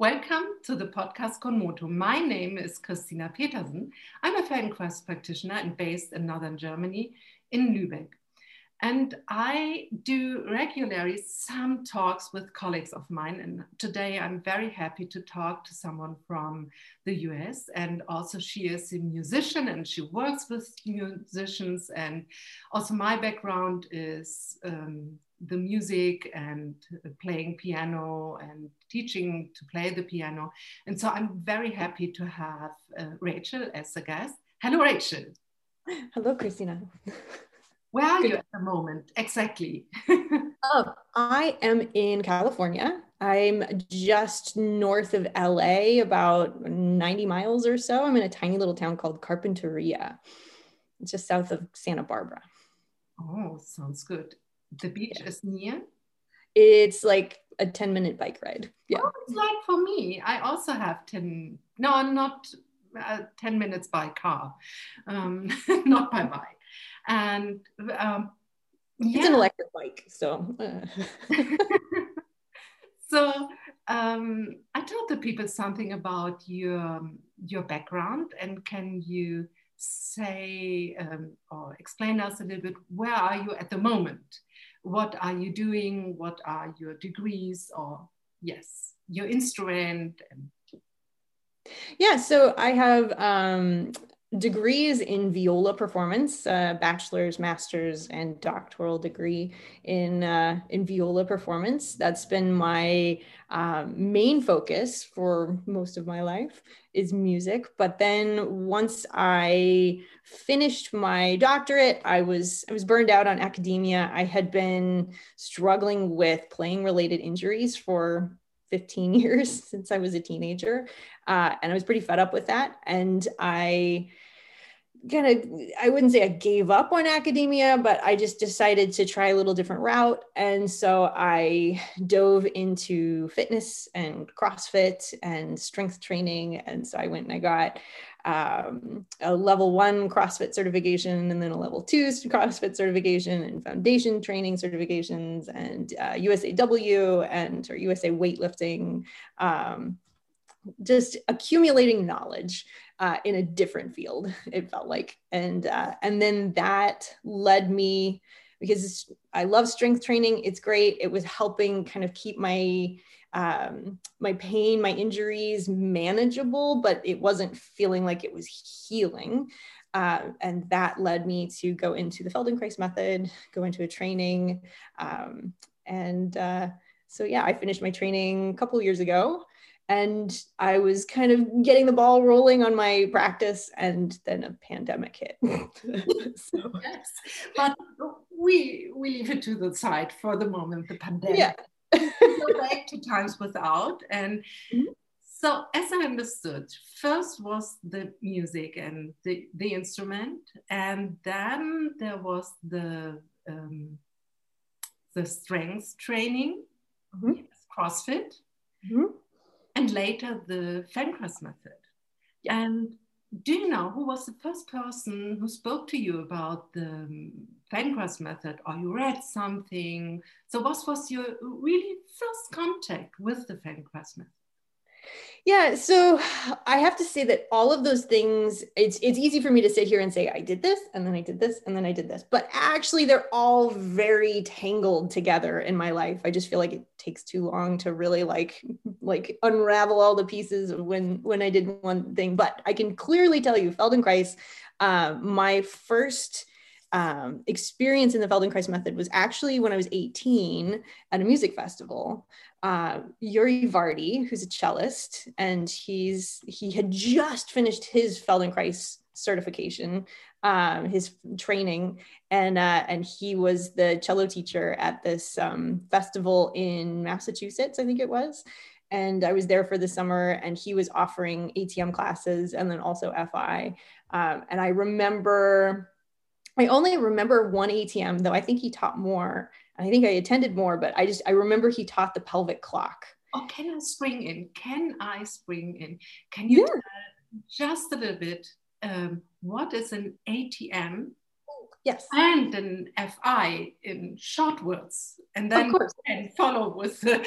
Welcome to the podcast Konmoto. My name is Christina Petersen. I'm a Feldenkrais practitioner and based in northern Germany in Lübeck. And I do regularly some talks with colleagues of mine. And today I'm very happy to talk to someone from the US. And also, she is a musician and she works with musicians. And also, my background is um, the music and playing piano and teaching to play the piano. And so I'm very happy to have uh, Rachel as a guest. Hello, Rachel. Hello, Christina. Where are Good. you at the moment exactly? oh, I am in California. I'm just north of LA, about 90 miles or so. I'm in a tiny little town called Carpinteria. It's just south of Santa Barbara. Oh, sounds good. The beach yeah. is near? It's like a 10 minute bike ride. Yeah. Oh, it's like for me. I also have 10, no, not uh, 10 minutes by car, um, not by bike. And um, yeah. it's an electric bike. So, uh. so um, I told the people something about your, your background and can you say um, or explain us a little bit where are you at the moment what are you doing? What are your degrees? Or yes your instrument yeah so i have um, degrees in viola performance, uh, bachelor's, master's, and doctoral degree in uh, in viola performance. That's been my um, main focus for most of my life is music. But then once I finished my doctorate, I was I was burned out on academia. I had been struggling with playing related injuries for 15 years since I was a teenager. Uh, and I was pretty fed up with that. And I kind of, I wouldn't say I gave up on academia, but I just decided to try a little different route. And so I dove into fitness and CrossFit and strength training. And so I went and I got um, a level one CrossFit certification and then a level two CrossFit certification and foundation training certifications and uh, USAW and or USA weightlifting. Um, just accumulating knowledge uh, in a different field it felt like. And uh, and then that led me because i love strength training it's great. It was helping kind of keep my um, my pain my injuries manageable but it wasn't feeling like it was healing. Uh, and that led me to go into the feldenkrais method go into a training. Um, and uh, so yeah i finished my training a couple years ago and I was kind of getting the ball rolling on my practice, and then a pandemic hit. so. Yes, but we we leave it to the side for the moment. The pandemic. Yeah. go back to times without, and mm-hmm. so as I understood, first was the music and the the instrument, and then there was the um, the strength training, mm-hmm. CrossFit. Mm-hmm and later the Feldenkrais method. And do you know who was the first person who spoke to you about the Feldenkrais method or you read something? So what was your really first contact with the Feldenkrais method? Yeah, so I have to say that all of those things, it's it's easy for me to sit here and say I did this and then I did this and then I did this, but actually they're all very tangled together in my life. I just feel like it takes too long to really like like unravel all the pieces when when I did one thing. But I can clearly tell you, Feldenkrais, uh, my first um, experience in the Feldenkrais method was actually when I was 18 at a music festival. Uh, Uri Vardi, who's a cellist, and he's he had just finished his Feldenkrais certification, um, his training, and uh, and he was the cello teacher at this um, festival in Massachusetts, I think it was. And I was there for the summer, and he was offering ATM classes and then also FI. Um, and I remember I only remember one ATM, though I think he taught more. I think I attended more, but I just I remember he taught the pelvic clock. Oh, can I spring in? Can I spring in? Can you yeah. just a little bit? Um, what is an ATM? Yes. And an FI in short words, and then and follow with the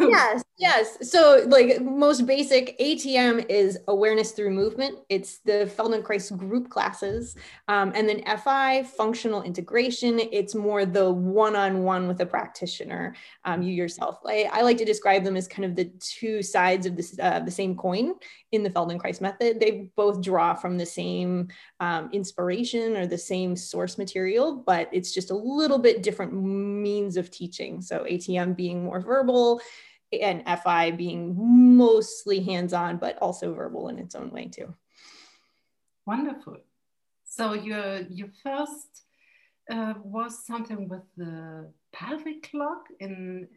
yes, yes. So, like most basic ATM is awareness through movement. It's the Feldenkrais group classes, um, and then FI functional integration. It's more the one-on-one with a practitioner, um, you yourself. I, I, like to describe them as kind of the two sides of this uh, the same coin in the Feldenkrais method. They both draw from the same um, inspiration or the same source material, but it's just a little bit different means of teaching. So ATM being more verbal and FI being mostly hands-on, but also verbal in its own way too. Wonderful. So your your first uh, was something with the pelvic clock in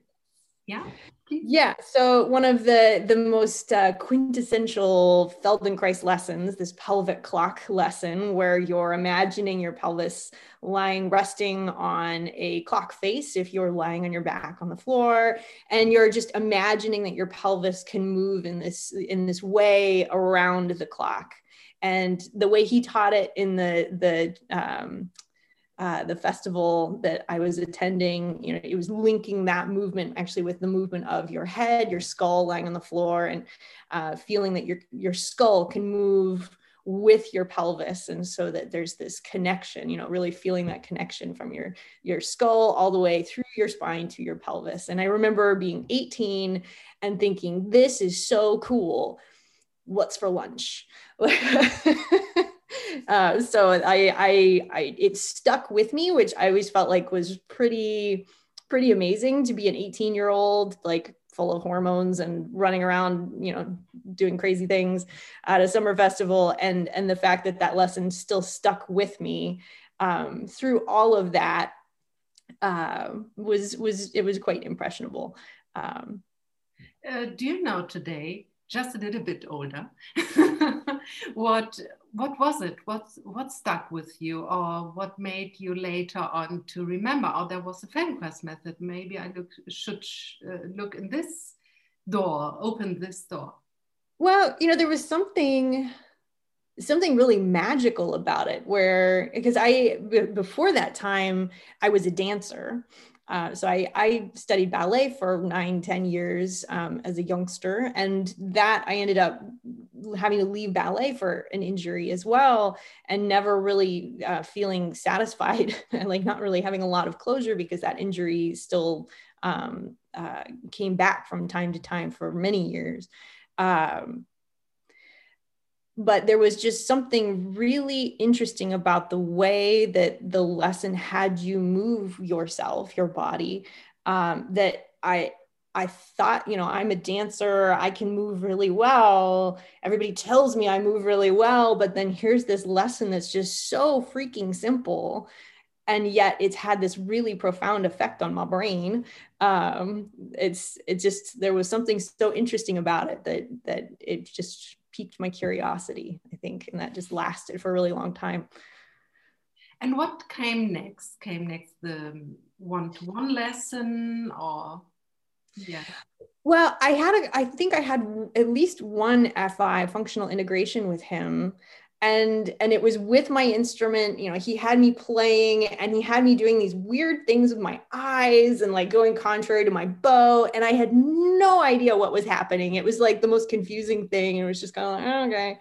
yeah. Yeah so one of the the most uh, quintessential feldenkrais lessons this pelvic clock lesson where you're imagining your pelvis lying resting on a clock face if you're lying on your back on the floor and you're just imagining that your pelvis can move in this in this way around the clock. And the way he taught it in the the um, uh, the festival that I was attending, you know, it was linking that movement actually with the movement of your head, your skull lying on the floor, and uh, feeling that your your skull can move with your pelvis, and so that there's this connection, you know, really feeling that connection from your your skull all the way through your spine to your pelvis. And I remember being 18 and thinking, this is so cool. What's for lunch? uh, so I, I, I, it stuck with me, which I always felt like was pretty, pretty amazing to be an 18 year old, like full of hormones and running around, you know, doing crazy things at a summer festival. And, and the fact that that lesson still stuck with me um, through all of that uh, was, was, it was quite impressionable. Um, uh, do you know today, just a little bit older, what what was it? What what stuck with you, or what made you later on to remember? Oh, there was a Feldenkrais method. Maybe I look, should uh, look in this door, open this door. Well, you know, there was something something really magical about it where because i before that time i was a dancer uh, so I, I, studied ballet for nine, ten years um, as a youngster. And that I ended up having to leave ballet for an injury as well, and never really uh, feeling satisfied, and like not really having a lot of closure because that injury still um, uh, came back from time to time for many years. Um, but there was just something really interesting about the way that the lesson had you move yourself your body um, that i i thought you know i'm a dancer i can move really well everybody tells me i move really well but then here's this lesson that's just so freaking simple and yet it's had this really profound effect on my brain. Um, it's it just there was something so interesting about it that that it just piqued my curiosity, I think, and that just lasted for a really long time. And what came next? Came next the um, one-to-one lesson or yeah. Well, I had a I think I had at least one FI functional integration with him and and it was with my instrument you know he had me playing and he had me doing these weird things with my eyes and like going contrary to my bow. And i had no idea what was happening. It was like the most confusing thing. And it was just kind of like oh, okay.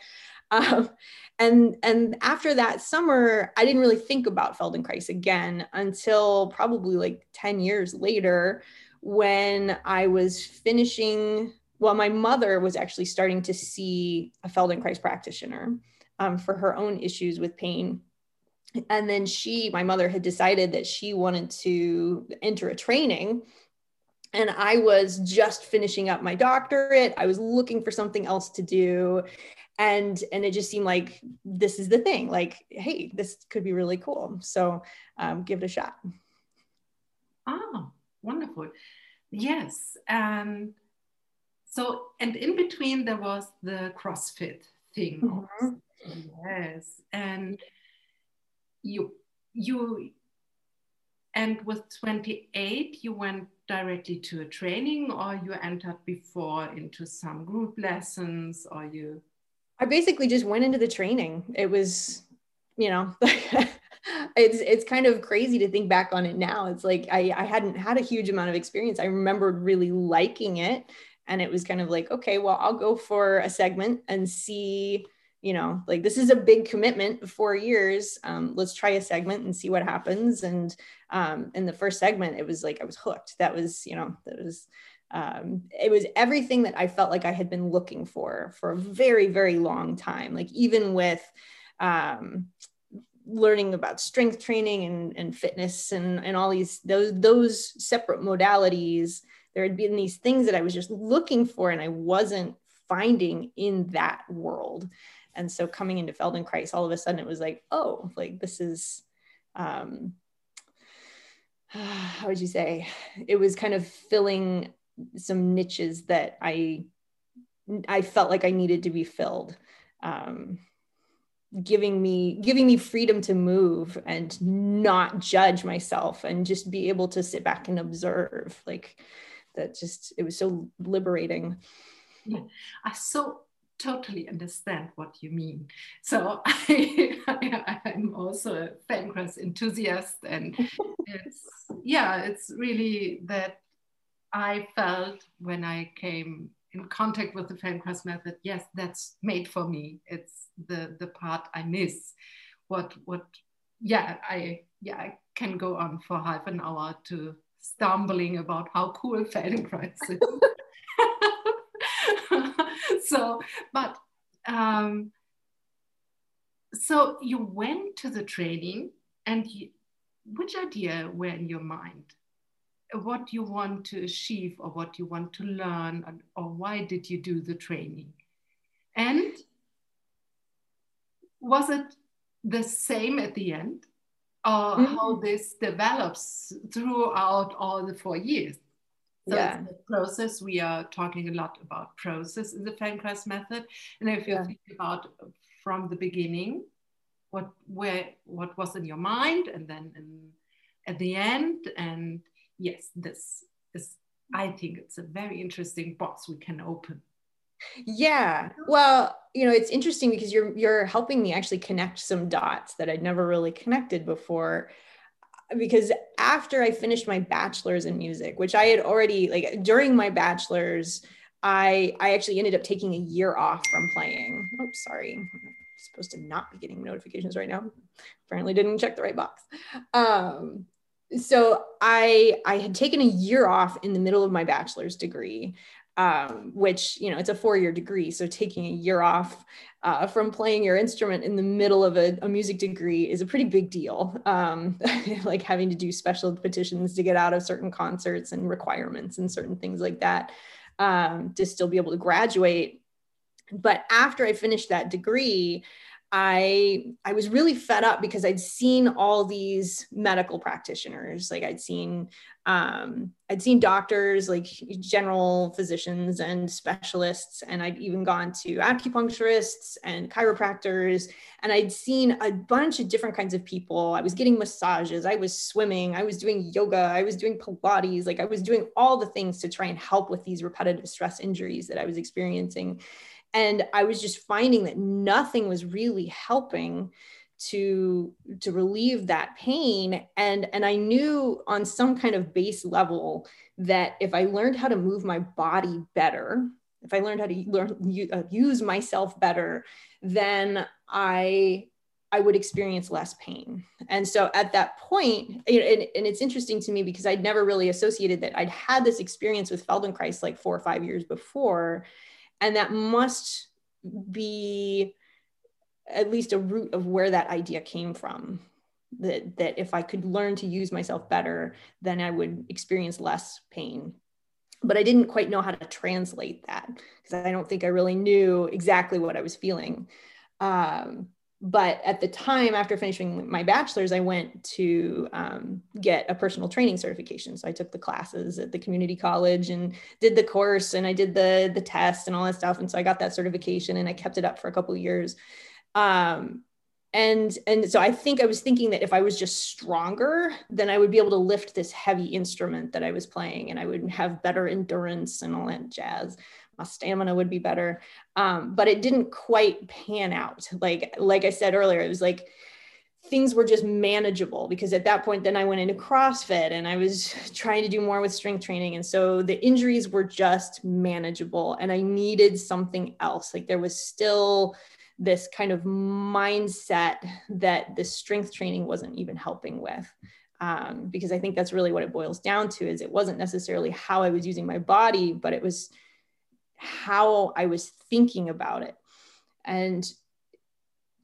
Um, and and after that summer i didn't really think about feldenkrais again until probably like 10 years later when i was finishing well my mother was actually starting to see a feldenkrais practitioner um, for her own issues with pain. And then she, my mother, had decided that she wanted to enter a training. And I was just finishing up my doctorate. I was looking for something else to do. And, and it just seemed like this is the thing like, hey, this could be really cool. So um, give it a shot. Oh, wonderful. Yes. Um, so, and in between, there was the CrossFit thing. Mm-hmm. Yes, and you you and with 28 you went directly to a training or you entered before into some group lessons or you I basically just went into the training. It was, you know, it's it's kind of crazy to think back on it now. It's like I, I hadn't had a huge amount of experience. I remembered really liking it. And it was kind of like, okay, well, I'll go for a segment and see, you know, like this is a big commitment, four years. Um, let's try a segment and see what happens. And um, in the first segment, it was like I was hooked. That was, you know, that was um, it was everything that I felt like I had been looking for for a very, very long time. Like even with um, learning about strength training and, and fitness and, and all these those those separate modalities, there had been these things that I was just looking for and I wasn't finding in that world. And so coming into Feldenkrais, all of a sudden it was like, oh, like this is um, how would you say? It was kind of filling some niches that I I felt like I needed to be filled. Um, giving me giving me freedom to move and not judge myself and just be able to sit back and observe. Like that just it was so liberating. Yeah. I so totally understand what you mean so i, i'm also a Feldenkrais enthusiast and it's yeah it's really that I felt when I came in contact with the Feldenkrais method, yes, that's made for me. It's the the part I miss. What what yeah, I yeah, I can go on for half an hour to stumbling about how cool Feldenkrais is. so, but um, so you went to the training and you, which idea were in your mind? what you want to achieve or what you want to learn or why did you do the training and was it the same at the end or mm-hmm. how this develops throughout all the four years so yeah. it's the process we are talking a lot about process in the Feldenkrais method and if you yeah. think about from the beginning what where what was in your mind and then in, at the end and yes, this is, I think it's a very interesting box we can open. Yeah. Well, you know, it's interesting because you're you're helping me actually connect some dots that I'd never really connected before because after I finished my bachelor's in music, which I had already like during my bachelor's, I I actually ended up taking a year off from playing. Oh, sorry. I'm supposed to not be getting notifications right now. Apparently didn't check the right box. Um, so I I had taken a year off in the middle of my bachelor's degree, um, which you know it's a four year degree. So taking a year off uh, from playing your instrument in the middle of a, a music degree is a pretty big deal. Um, like having to do special petitions to get out of certain concerts and requirements and certain things like that um, to still be able to graduate. But after I finished that degree, I I was really fed up because I'd seen all these medical practitioners. Like I'd seen um, I'd seen doctors, like general physicians and specialists, and I'd even gone to acupuncturists and chiropractors, and I'd seen a bunch of different kinds of people. I was getting massages, I was swimming, I was doing yoga, I was doing Pilates, like I was doing all the things to try and help with these repetitive stress injuries that I was experiencing and i was just finding that nothing was really helping to to relieve that pain and and i knew on some kind of base level that if i learned how to move my body better if i learned how to learn uh, use myself better then i I would experience less pain. And so at that point, and, and, it's interesting to me because I'd never really associated that I'd had this experience with Feldenkrais like four or five years before and that must be at least a root of where that idea came from. That that if i could learn to use myself better then i would experience less pain. But i didn't quite know how to translate that because i don't think i really knew exactly what i was feeling. Um, but at the time after finishing my bachelor's i went to um, get a personal training certification. So i took the classes at the community college and did the course and i did the the test and all that stuff. And so i got that certification and i kept it up for a couple years. Um, and and so i think i was thinking that if i was just stronger then i would be able to lift this heavy instrument that i was playing and i would have better endurance and all that jazz my stamina would be better. Um, but it didn't quite pan out. Like, like I said earlier, it was like things were just manageable because at that point then i went into crossfit and i was trying to do more with strength training and so the injuries were just manageable and i needed something else like there was still this kind of mindset that the strength training wasn't even helping with um, because i think that's really what it boils down to is it wasn't necessarily how i was using my body but it was how i was thinking about it and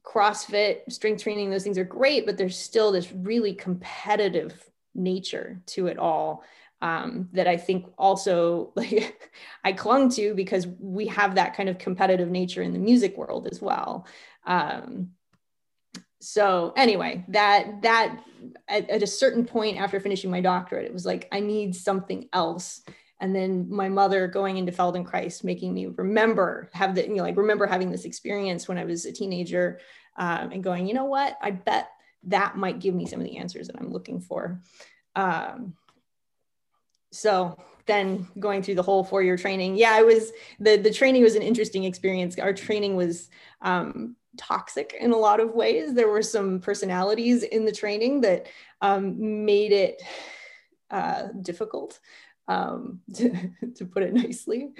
CrossFit, strength training, those things are great, but there's still this really competitive nature to it all um, that I think also like I clung to because we have that kind of competitive nature in the music world as well. Um, so anyway, that that at, at a certain point after finishing my doctorate, it was like I need something else and then my mother going into Feldenkrais, making me remember have the you know like remember having this experience when I was a teenager, um, and going, you know what, I bet that might give me some of the answers that I'm looking for. Um, so then going through the whole four year training, yeah, it was the the training was an interesting experience. Our training was um, toxic in a lot of ways. There were some personalities in the training that um, made it uh, difficult um, to, to, put it nicely.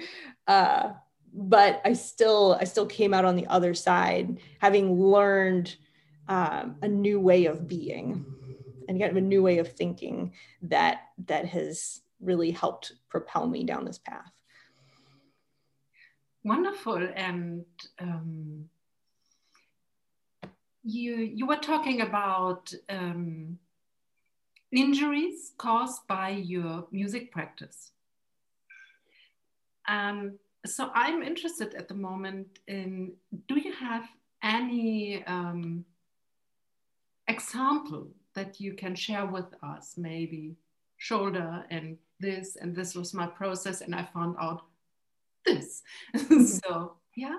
Uh, but I still I still came out on the other side having learned um, a new way of being and kind of a new way of thinking that that has really helped propel me down this path. Wonderful, and um, you you were talking about um, injuries caused by your music practice. Um, so I'm interested at the moment in do you have any um, example that you can share with us? Maybe shoulder and this, and this was my process, and I found out this. so, yeah.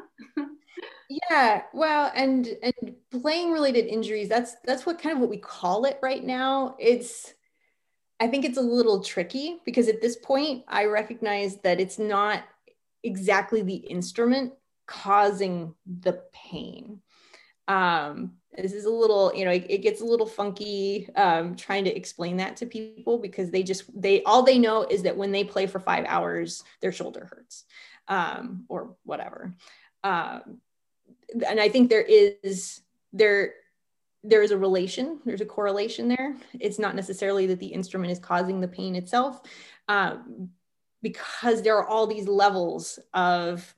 yeah well and and playing related injuries that's that's what kind of what we call it right now it's i think it's a little tricky because at this point i recognize that it's not exactly the instrument causing the pain. Um, this is a little, you know, it, it gets a little funky um, trying to explain that to people because they just, they, all they know is that when they play for five hours, their shoulder hurts um, or whatever. Um, and I think there is, there, there is a relation, there's a correlation there. It's not necessarily that the instrument is causing the pain itself, um, because there are all these levels of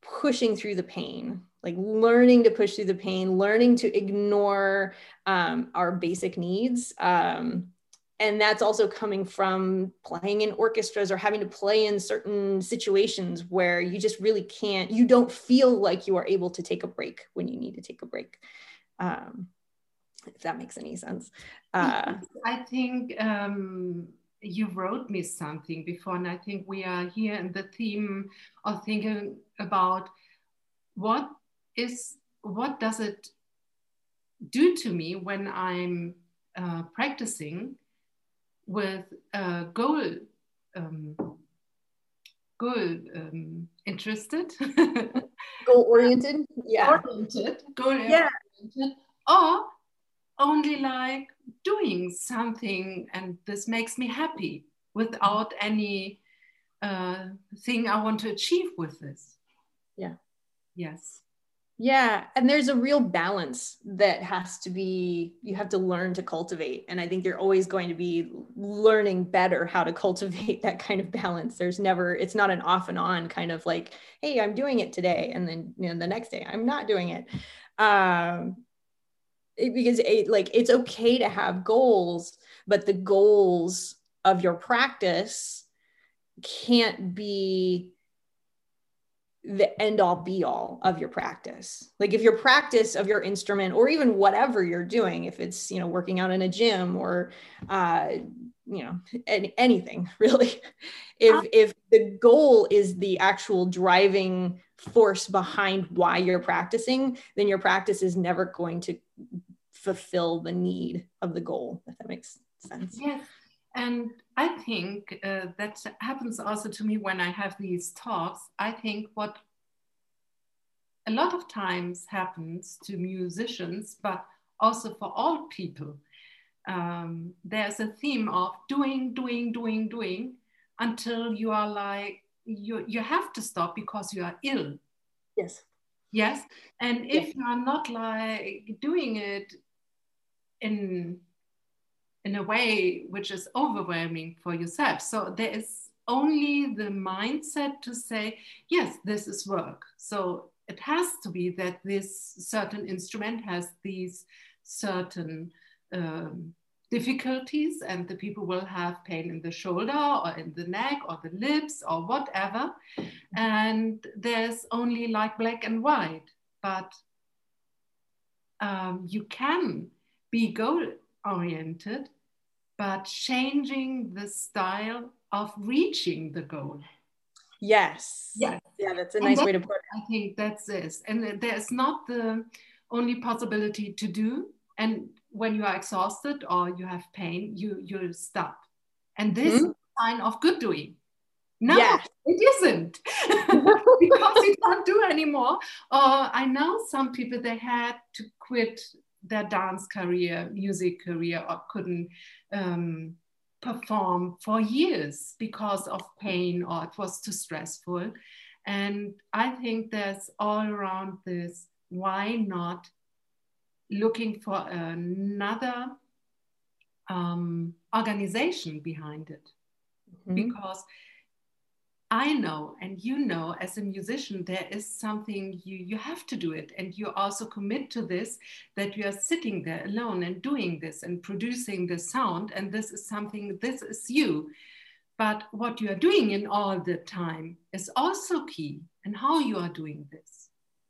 pushing through the pain like learning to push through the pain learning to ignore um, our basic needs um, and that's also coming from playing in orchestras or having to play in certain situations where you just really can't you don't feel like you are able to take a break when you need to take a break um, if that makes any sense. Uh, i think um, you wrote me something before, and I think we are here in the theme of thinking about what is what does it do to me when I'm uh, practicing with a goal um, goal um, interested goal oriented yeah oriented goal yeah oriented, or only like doing something and this makes me happy without any uh, thing I want to achieve with this. Yeah. Yes. Yeah. And there's a real balance that has to be, you have to learn to cultivate. And I think you're always going to be learning better how to cultivate that kind of balance. There's never, it's not an off and on kind of like, hey, I'm doing it today. And then, you know, the next day I'm not doing it. Um, because it, like it's okay to have goals but the goals of your practice can't be the end all be all of your practice like if your practice of your instrument or even whatever you're doing if it's you know working out in a gym or uh you know any, anything really if if the goal is the actual driving force behind why you're practicing then your practice is never going to fulfill the need of the goal, if that makes sense. Yes. And I think uh, that happens also to me when I have these talks. I think what a lot of times happens to musicians, but also for all people. Um, there's a theme of doing, doing, doing, doing until you are like, you, you have to stop because you are ill. Yes. Yes. And if yes. you are not like doing it in in a way which is overwhelming for yourself. So there is only the mindset to say, yes, this is work. So it has to be that this certain instrument has these certain um, difficulties and the people will have pain in the shoulder or in the neck or the lips or whatever. And there's only like black and white, but um, you can be goal oriented, but changing the style of reaching the goal. Yes. Yes. Yeah, that's a nice that, way to put it. I think that's this. And there's not the only possibility to do. And when you are exhausted or you have pain, you you stop. And this mm-hmm. is a sign of good doing. No, yes. it isn't because you can't do anymore. Or I know some people they had to quit their dance career, music career, or couldn't um, perform for years because of pain or it was too stressful. And I think there's all around this why not looking for another um, organization behind it? Mm-hmm. Because I know and you know as a musician there is something you you have to do it. And you also commit to this that you are sitting there alone and doing this and producing the sound. And this is something this is you. But what you are doing in all the time is also key and how you are doing this.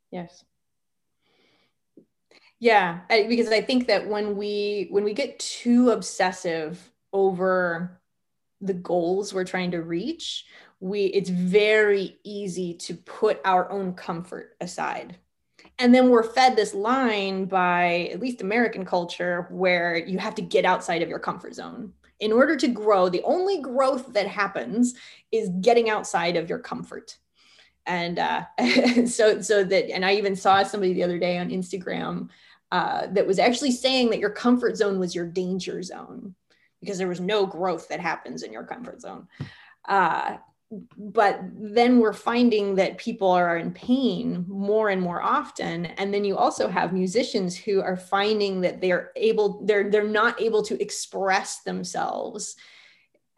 Yes. Yeah because i think that when we when we get too obsessive over the goals we're trying to reach we it's very easy to put our own comfort aside. And then we're fed this line by at least american culture where you have to get outside of your comfort zone. In order to grow the only growth that happens is getting outside of your comfort. And uh, so so that and i even saw somebody the other day on instagram uh, that was actually saying that your comfort zone was your danger zone because there was no growth that happens in your comfort zone. Uh, but then we're finding that people are in pain more and more often. And then you also have musicians who are finding that they're able they're they're not able to express themselves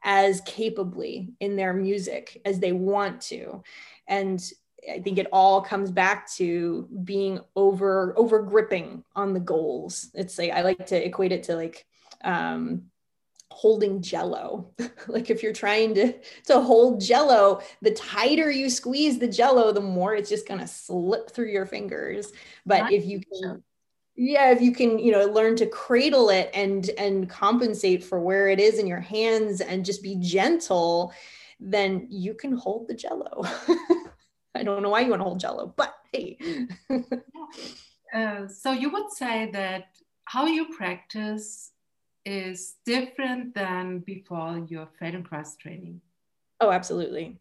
as capably in their music as they want to. And i think it all comes back to being over over gripping on the goals. It's like i like to equate it to like um holding jello. Like if you're trying to to hold jello the tighter you squeeze the jello the more it's just going to slip through your fingers. But Not if you can yeah if you can you know learn to cradle it and and compensate for where it is in your hands and just be gentle then you can hold the jello. I don't know why you want to hold jello but hey. Uh, so you would say that how you practice is different than before your Feldenkrais training. Oh, absolutely.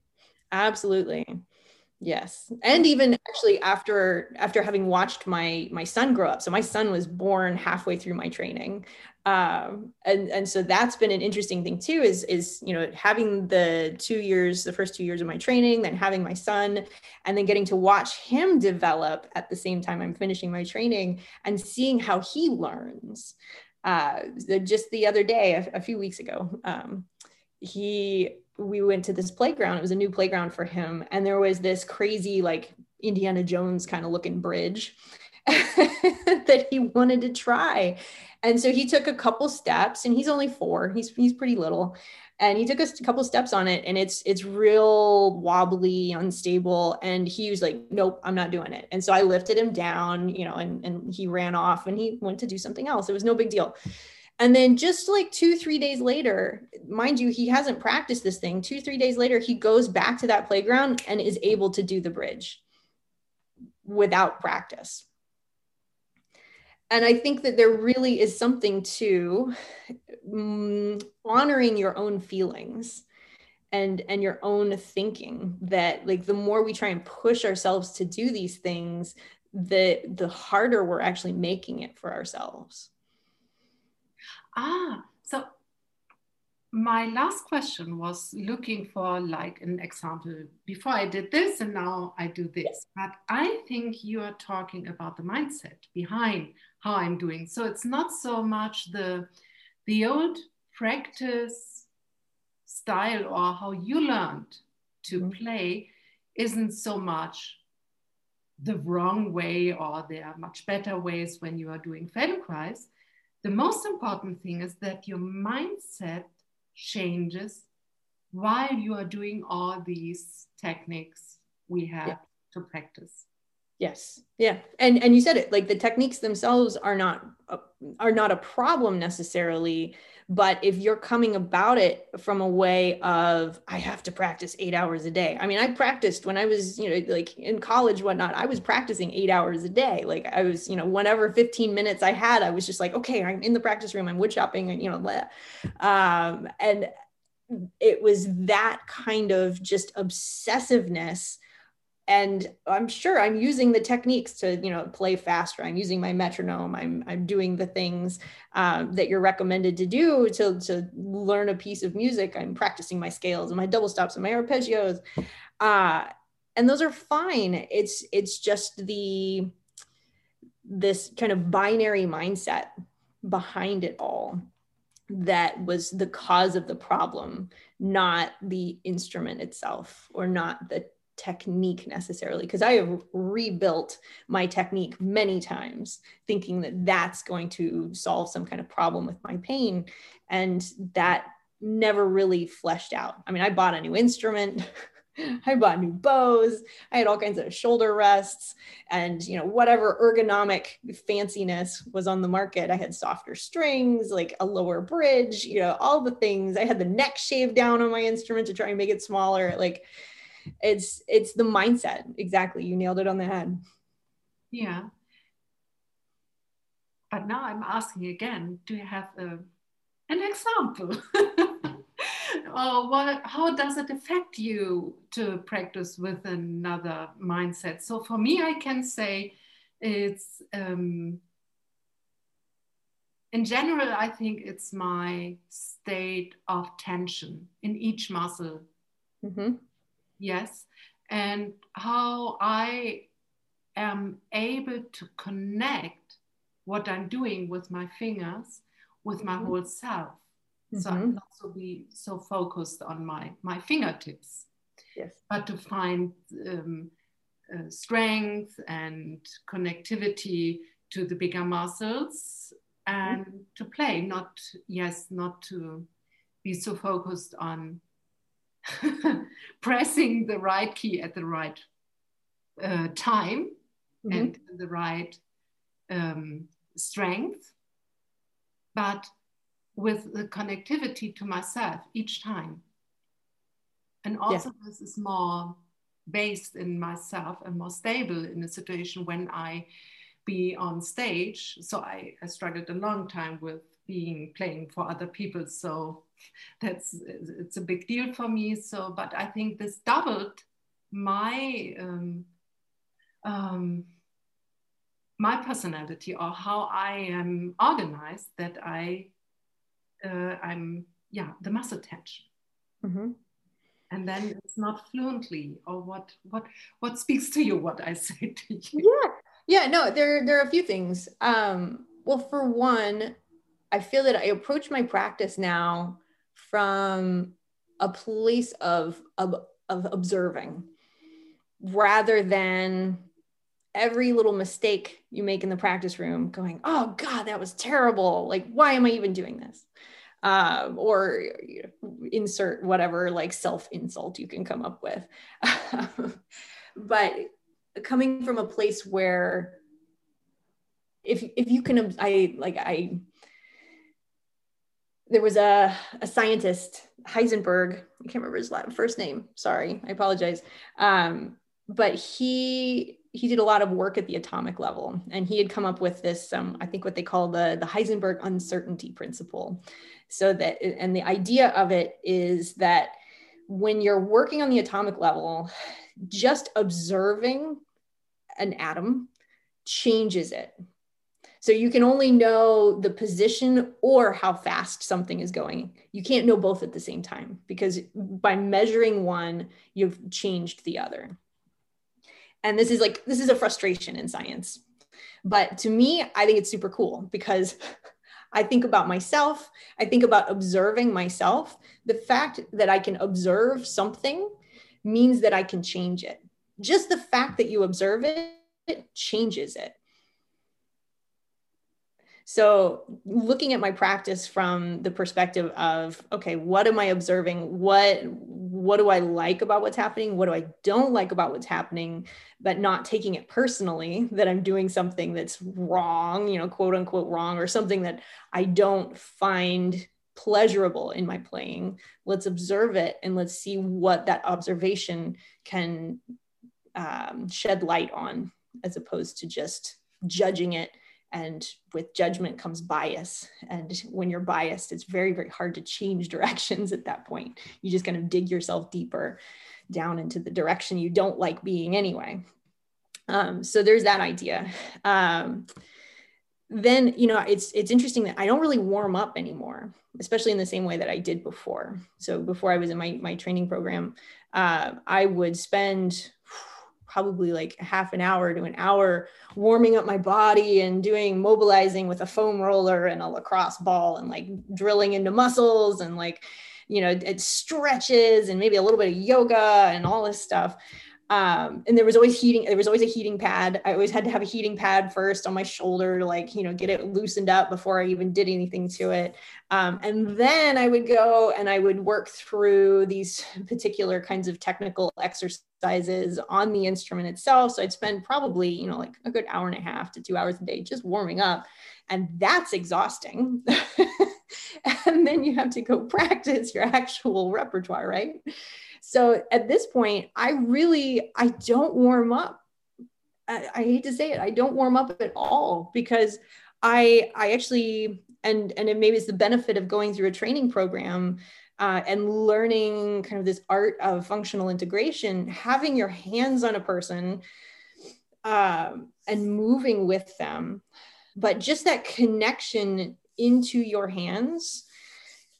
Absolutely. Yes. And even actually after after having watched my my son grow up. So my son was born halfway through my training. Um, and and so that's been an interesting thing too is is you know having the 2 years the first 2 years of my training then having my son and then getting to watch him develop at the same time I'm finishing my training and seeing how he learns uh, just the other day, a, a few weeks ago, um, he we went to this playground. It was a new playground for him, and there was this crazy like Indiana Jones kind of looking bridge that he wanted to try. And so he took a couple steps, and he's only four. He's he's pretty little, and he took a couple steps on it and it's it's real wobbly unstable and he was like nope i'm not doing it. And so i lifted him down you know and, and he ran off and he went to do something else. It was no big deal. And then just like two three days later mind you he hasn't practiced this thing. Two three days later he goes back to that playground and is able to do the bridge without practice and I think that there really is something to um, honoring your own feelings and and your own thinking that like the more we try and push ourselves to do these things the the harder we're actually making it for ourselves. Ah so my last question was looking for like an example. Before i did this and now i do this. But i think you are talking about the mindset behind how i'm doing so it's not so much the the old practice style or how you learned to mm-hmm. play isn't so much the wrong way or there are much better ways when you are doing Feldenkrais. The most important thing is that your mindset changes while you are doing all these techniques we have yeah. to practice. Yes. Yeah. And and you said it like the techniques themselves are not a, are not a problem necessarily but if you're coming about it from a way of i have to practice eight hours a day i mean i practiced when i was you know like in college whatnot i was practicing eight hours a day like i was you know whenever 15 minutes i had i was just like okay i'm in the practice room i'm wood shopping and you know um, and it was that kind of just obsessiveness and i'm sure i'm using the techniques to you know play faster. I'm using my metronome. I'm, I'm doing the things um, that you're recommended to do to, to learn a piece of music. I'm practicing my scales and my double stops and my arpeggios. Uh, and those are fine. It's it's just the this kind of binary mindset behind it all that was the cause of the problem not the instrument itself or not the technique necessarily because I have rebuilt my technique many times thinking that that's going to solve some kind of problem with my pain and that never really fleshed out. I mean, I bought a new instrument. I bought new bows. I had all kinds of shoulder rests and, you know, whatever ergonomic fanciness was on the market. I had softer strings, like a lower bridge, you know, all the things. I had the neck shaved down on my instrument to try and make it smaller. Like, it's it's the mindset. Exactly. You nailed it on the head. Yeah. But now i'm asking again do you have a, an example? Or what how does it affect you to practice with another mindset? So for me i can say it's um, in general i think it's my state of tension in each muscle. Mm-hmm yes, and how I am able to connect what I'm doing with my fingers with my mm-hmm. whole self. Mm-hmm. So I'm not so be so focused on my my fingertips, yes, but to find um, uh, strength and connectivity to the bigger muscles and mm-hmm. to play. Not yes, not to be so focused on pressing the right key at the right uh, time mm-hmm. and the right um, strength, but with the connectivity to myself each time. And also, yeah. this is more based in myself and more stable in a situation when I be on stage. So I, I struggled a long time with being playing for other people. So that's it's a big deal for me. So, but I think this doubled my um, um, my personality or how I am organized. That I uh, I'm yeah the muscle tension. Mm-hmm. And then it's not fluently, or what? What? What speaks to you? What I say to you? Yeah, yeah. No, there there are a few things. Um, well, for one, I feel that I approach my practice now from a place of, of, of observing rather than every little mistake you make in the practice room going, oh God, that was terrible. Like, why am I even doing this? Um, or you know, insert whatever like self insult you can come up with. but coming from a place where if if you can i like i there was a, a scientist, Heisenberg, I can't remember his first name, sorry, I apologize. Um, but he he did a lot of work at the atomic level and he had come up with this um, i think what they call the, the heisenberg uncertainty principle so that and the idea of it is that when you're working on the atomic level just observing an atom changes it. So you can only know the position or how fast something is going. You can't know both at the same time because by measuring one, you've changed the other. And this is like, this is a frustration in science. But to me, I think it's super cool because I think about myself. I think about observing myself. The fact that I can observe something means that I can change it. Just the fact that you observe it, it changes it. So, looking at my practice from the perspective of, okay, what am I observing? What what do I like about what's happening? What do I don't like about what's happening? But not taking it personally that I'm doing something that's wrong, you know, quote unquote wrong, or something that I don't find pleasurable in my playing. Let's observe it and let's see what that observation can um, shed light on, as opposed to just judging it and with judgment comes bias. And when you're biased it's very very hard to change directions at that point. You just kind of dig yourself deeper down into the direction you don't like being anyway. Um, so there's that idea. Um, then you know it's it's interesting that i don't really warm up anymore especially in the same way that i did before. So before i was in my my training program uh, i would spend probably like half an hour to an hour warming up my body and doing mobilizing with a foam roller and a lacrosse ball and like drilling into muscles and like you know it stretches and maybe a little bit of yoga and all this stuff um, and there was always heating there was always a heating pad. I always had to have a heating pad first on my shoulder to like you know get it loosened up before i even did anything to it. Um, and then i would go and i would work through these particular kinds of technical exercises on the instrument itself. So i'd spend probably you know like a good hour and a half to two hours a day just warming up. And that's exhausting. And then you have to go practice your actual repertoire right so at this point, I really I don't warm up. I, I hate to say it, I don't warm up at all because I I actually and and it maybe it's the benefit of going through a training program uh, and learning kind of this art of functional integration, having your hands on a person um, and moving with them, but just that connection into your hands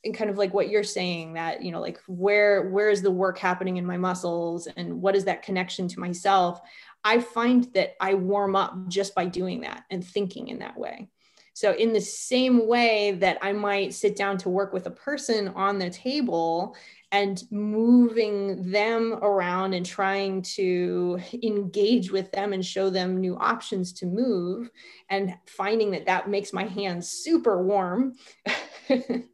and kind of like what you're saying that you know like where where is the work happening in my muscles and what is that connection to myself? I find that i warm up just by doing that and thinking in that way. So in the same way that i might sit down to work with a person on the table and moving them around and trying to engage with them and show them new options to move and finding that that makes my hands super warm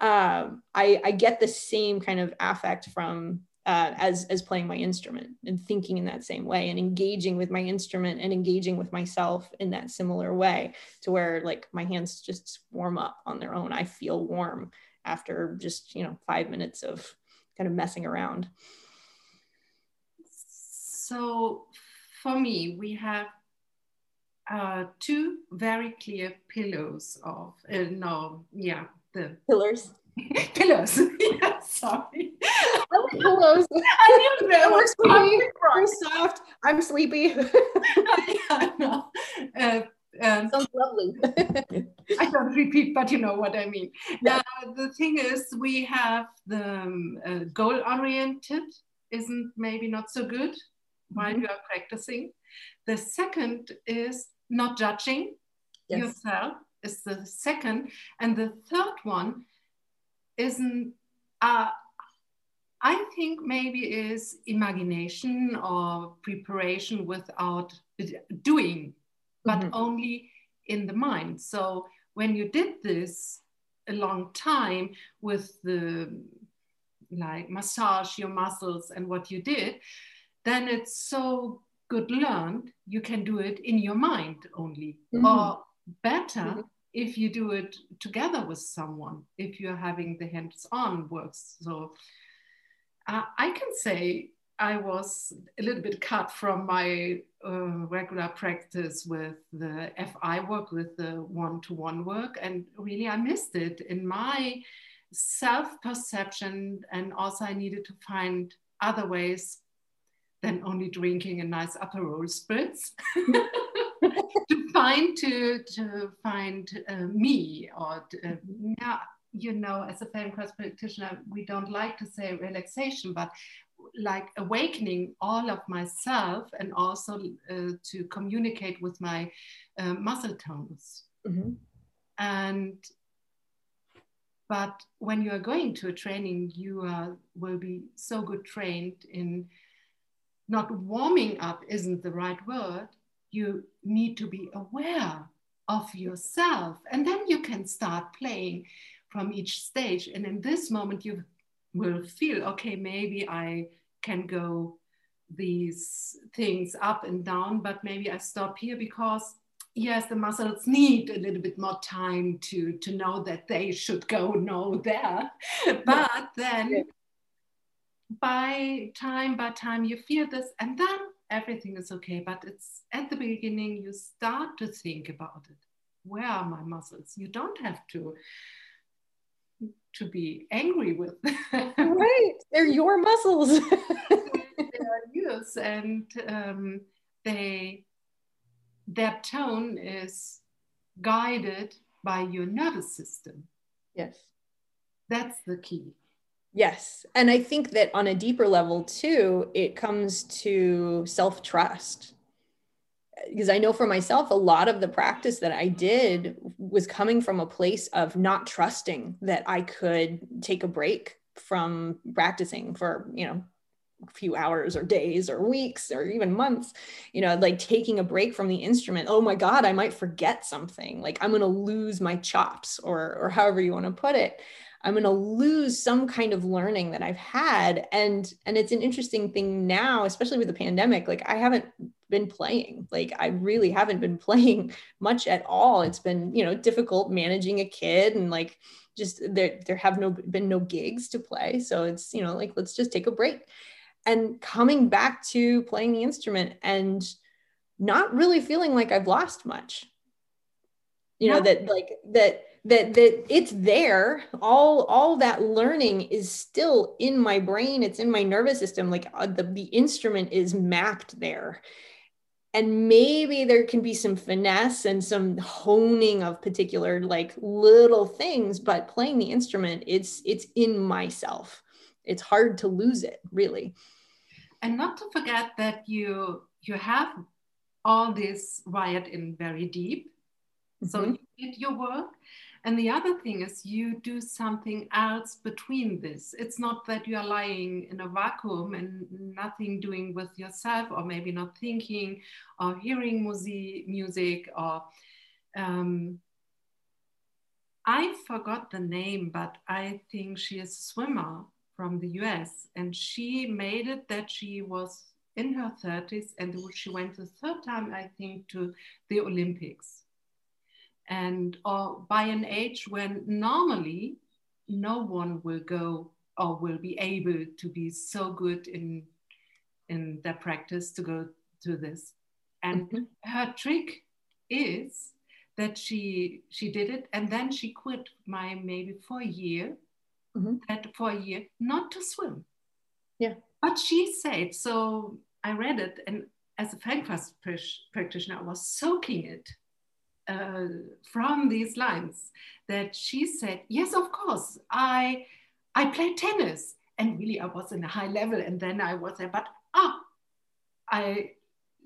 um, I, I get the same kind of affect from uh, as as playing my instrument and thinking in that same way and engaging with my instrument and engaging with myself in that similar way to where like my hands just warm up on their own. I feel warm after just you know five minutes of kind of messing around. So for me, we have uh, two very clear pillars of uh, no yeah the pillars. pillows. yeah, sorry. pillows. I knew that was sleepy. I'm soft. I'm sleepy. yeah, no. Uh, um, Sounds lovely. I don't repeat, but you know what I mean. Yeah. Uh, the thing is, we have the um, uh, goal oriented, isn't maybe not so good while mm-hmm. you are practicing. The second is not judging yes. yourself is the second. And the third one isn't, uh, I think maybe is imagination or preparation without doing, but mm-hmm. only in the mind. So when you did this a long time with the like massage your muscles and what you did, then it's so good learned you can do it in your mind only mm-hmm. or better mm-hmm if you do it together with someone, if you're having the hands-on works. So uh, I can say I was a little bit cut from my uh, regular practice with the FI work, with the one-to-one work, and really I missed it in my self-perception, and also I needed to find other ways than only drinking a nice Aperol spritz. to find to to find uh, me or to, uh, yeah, you know, as a Feldenkrais practitioner, we don't like to say relaxation, but like awakening all of myself and also uh, to communicate with my uh, muscle tones. Mm-hmm. And but when you are going to a training, you are, will be so good trained in not warming up isn't the right word. You need to be aware of yourself, and then you can start playing from each stage. And in this moment, you will feel okay, maybe I can go these things up and down, but maybe I stop here because yes, the muscles need a little bit more time to to know that they should go no there. but then yeah. by time by time you feel this and then everything is okay. But it's at the beginning you start to think about it. Where are my muscles? You don't have to to be angry with. right, they're your muscles. they are yours, and um, they their tone is guided by your nervous system. Yes, that's the key. Yes, and I think that on a deeper level too, it comes to self trust because I know for myself, a lot of the practice that I did was coming from a place of not trusting that I could take a break from practicing for, you know, a few hours or days or weeks or even months, you know, like taking a break from the instrument. Oh my God, I might forget something. Like I'm going to lose my chops or, or however you want to put it. I'm going to lose some kind of learning that I've had. And, and it's an interesting thing now, especially with the pandemic. Like I haven't been playing. Like I really haven't been playing much at all. It's been, you know, difficult managing a kid and like just there there have no been no gigs to play. So it's, you know, like let's just take a break. And coming back to playing the instrument and not really feeling like I've lost much. You know, that like that that that it's there. All all that learning is still in my brain. It's in my nervous system. Like uh, the, the instrument is mapped there. And maybe there can be some finesse and some honing of particular like little things but playing the instrument it's it's in myself. It's hard to lose it really. And not to forget that you you have all this wired in very deep. Mm-hmm. so you did your work and the other thing is you do something else between this. It's not that you are lying in a vacuum and nothing doing with yourself, or maybe not thinking or hearing music, or um, I forgot the name, but I think she is a swimmer from the US, and she made it that she was in her 30s and she went the third time, I think, to the Olympics and or by an age when normally no one will go or will be able to be so good in in their practice to go to this and mm-hmm. her trick is that she she did it and then she quit my maybe for a year mm-hmm. that for a year not to swim yeah but she said so i read it and as a Feldenkrais practitioner i was soaking it uh, from these lines that she said, yes, of course, I, I played tennis and really I was in a high level and then I was there, but ah, I